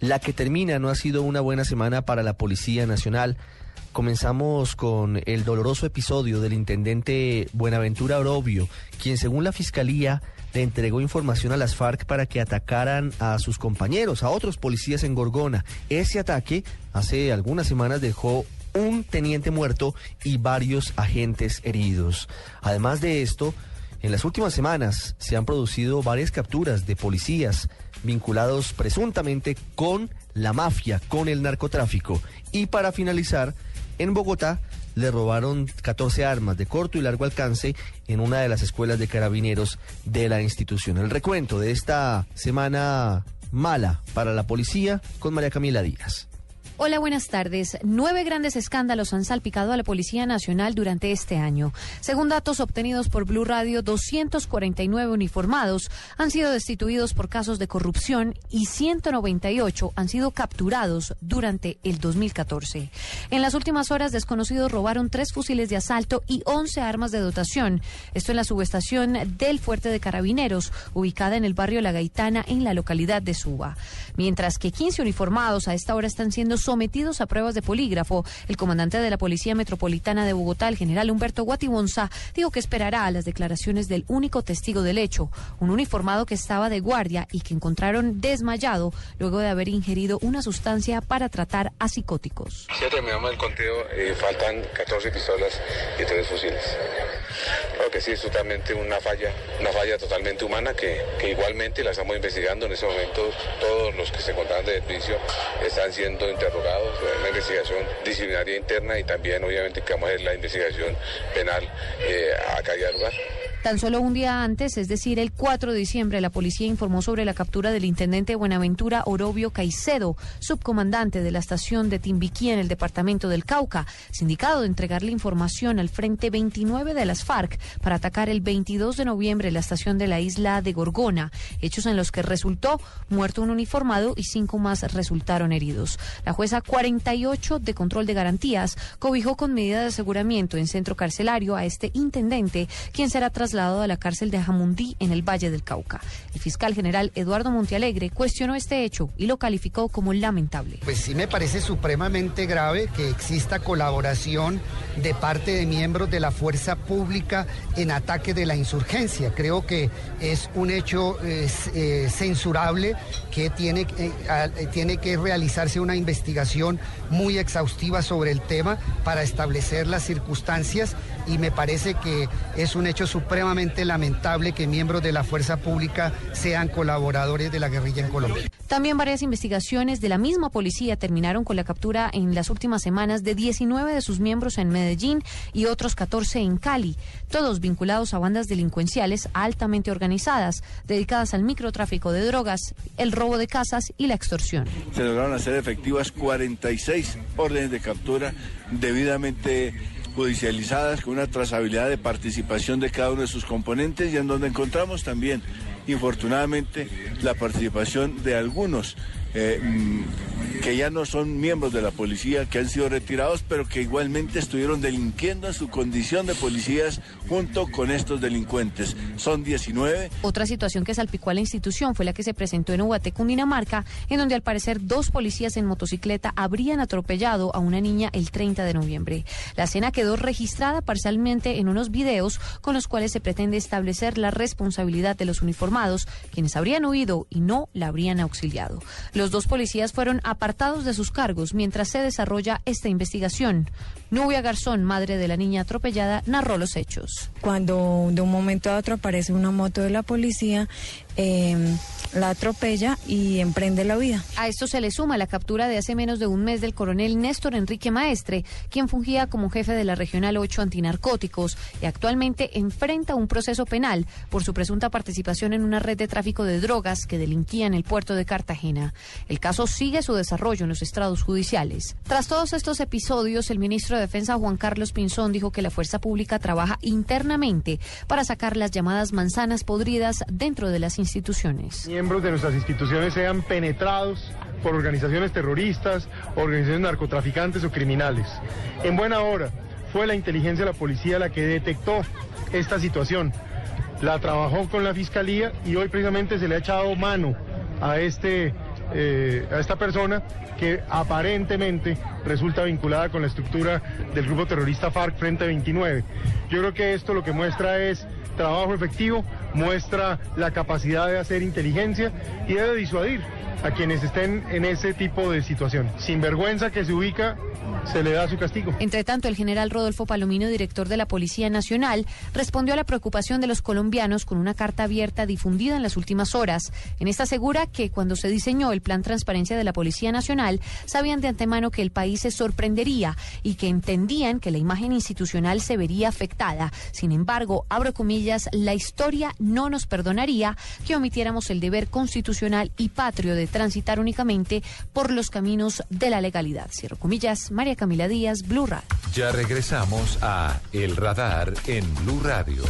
La que termina no ha sido una buena semana para la Policía Nacional. Comenzamos con el doloroso episodio del intendente Buenaventura Orobio, quien según la Fiscalía le entregó información a las FARC para que atacaran a sus compañeros, a otros policías en Gorgona. Ese ataque hace algunas semanas dejó un teniente muerto y varios agentes heridos. Además de esto, en las últimas semanas se han producido varias capturas de policías vinculados presuntamente con la mafia, con el narcotráfico. Y para finalizar, en Bogotá le robaron 14 armas de corto y largo alcance en una de las escuelas de carabineros de la institución. El recuento de esta semana mala para la policía con María Camila Díaz. Hola, buenas tardes. Nueve grandes escándalos han salpicado a la Policía Nacional durante este año. Según datos obtenidos por Blue Radio, 249 uniformados han sido destituidos por casos de corrupción y 198 han sido capturados durante el 2014. En las últimas horas, desconocidos robaron tres fusiles de asalto y 11 armas de dotación. Esto en la subestación del Fuerte de Carabineros, ubicada en el barrio La Gaitana, en la localidad de Suba. Mientras que 15 uniformados a esta hora están siendo sometidos a pruebas de polígrafo. El comandante de la Policía Metropolitana de Bogotá, el general Humberto Guatibonza, dijo que esperará a las declaraciones del único testigo del hecho, un uniformado que estaba de guardia y que encontraron desmayado luego de haber ingerido una sustancia para tratar a psicóticos. Si terminamos el conteo, eh, faltan 14 pistolas y 3 fusiles. Creo que sí, es totalmente una falla, una falla totalmente humana que, que igualmente la estamos investigando. En ese momento todos los que se encontraban de servicio están siendo interrogados una investigación disciplinaria interna y también obviamente que vamos a hacer la investigación penal eh, a cada lugar. Tan solo un día antes, es decir, el 4 de diciembre, la policía informó sobre la captura del intendente Buenaventura Orobio Caicedo, subcomandante de la estación de Timbiquí en el departamento del Cauca, sindicado de entregarle información al Frente 29 de las FARC para atacar el 22 de noviembre la estación de la isla de Gorgona, hechos en los que resultó muerto un uniformado y cinco más resultaron heridos. La jueza 48 de control de garantías cobijó con medida de aseguramiento en centro carcelario a este intendente, quien será trasladado a la cárcel de Jamundí en el Valle del Cauca. El fiscal general Eduardo Montealegre cuestionó este hecho y lo calificó como lamentable. Pues sí me parece supremamente grave que exista colaboración de parte de miembros de la fuerza pública en ataque de la insurgencia. Creo que es un hecho eh, censurable que tiene, eh, tiene que realizarse una investigación muy exhaustiva sobre el tema para establecer las circunstancias y me parece que es un hecho supremamente lamentable que miembros de la fuerza pública sean colaboradores de la guerrilla en Colombia. También varias investigaciones de la misma policía terminaron con la captura en las últimas semanas de 19 de sus miembros en Medellín y otros 14 en Cali, todos vinculados a bandas delincuenciales altamente organizadas, dedicadas al microtráfico de drogas, el robo de casas y la extorsión. Se lograron hacer efectivas 46 órdenes de captura debidamente judicializadas con una trazabilidad de participación de cada uno de sus componentes y en donde encontramos también, infortunadamente, la participación de algunos eh, mm, que ya no son miembros de la policía, que han sido retirados, pero que igualmente estuvieron delinquiendo en su condición de policías junto con estos delincuentes. Son 19. Otra situación que salpicó a la institución fue la que se presentó en Ubaté, Cundinamarca, en donde al parecer dos policías en motocicleta habrían atropellado a una niña el 30 de noviembre. La escena quedó registrada parcialmente en unos videos con los cuales se pretende establecer la responsabilidad de los uniformados, quienes habrían huido y no la habrían auxiliado. Los dos policías fueron apartados de sus cargos mientras se desarrolla esta investigación. Nubia Garzón, madre de la niña atropellada, narró los hechos. Cuando de un momento a otro aparece una moto de la policía, eh, la atropella y emprende la vida. A esto se le suma la captura de hace menos de un mes del coronel Néstor Enrique Maestre, quien fungía como jefe de la Regional 8 Antinarcóticos y actualmente enfrenta un proceso penal por su presunta participación en una red de tráfico de drogas que delinquía en el puerto de Cartagena. El caso sigue su desarrollo en los estrados judiciales. Tras todos estos episodios, el ministro de Defensa Juan Carlos Pinzón dijo que la fuerza pública trabaja internamente para sacar las llamadas manzanas podridas dentro de las instituciones miembros de nuestras instituciones sean penetrados por organizaciones terroristas, organizaciones narcotraficantes o criminales. En buena hora, fue la inteligencia de la policía la que detectó esta situación. La trabajó con la fiscalía y hoy precisamente se le ha echado mano a este eh, a esta persona que aparentemente resulta vinculada con la estructura del grupo terrorista FARC Frente 29. Yo creo que esto lo que muestra es trabajo efectivo, muestra la capacidad de hacer inteligencia y debe disuadir a quienes estén en ese tipo de situación. Sin vergüenza que se ubica, se le da su castigo. Entre tanto, el general Rodolfo Palomino, director de la Policía Nacional, respondió a la preocupación de los colombianos con una carta abierta difundida en las últimas horas. En esta asegura que cuando se diseñó el plan transparencia de la Policía Nacional, sabían de antemano que el país se sorprendería y que entendían que la imagen institucional se vería afectada. Sin embargo, abro comillas, la historia no nos perdonaría que omitiéramos el deber constitucional y patrio de transitar únicamente por los caminos de la legalidad. Cierro comillas, María Camila Díaz, Blue Radio. Ya regresamos a El Radar en Blue Radio.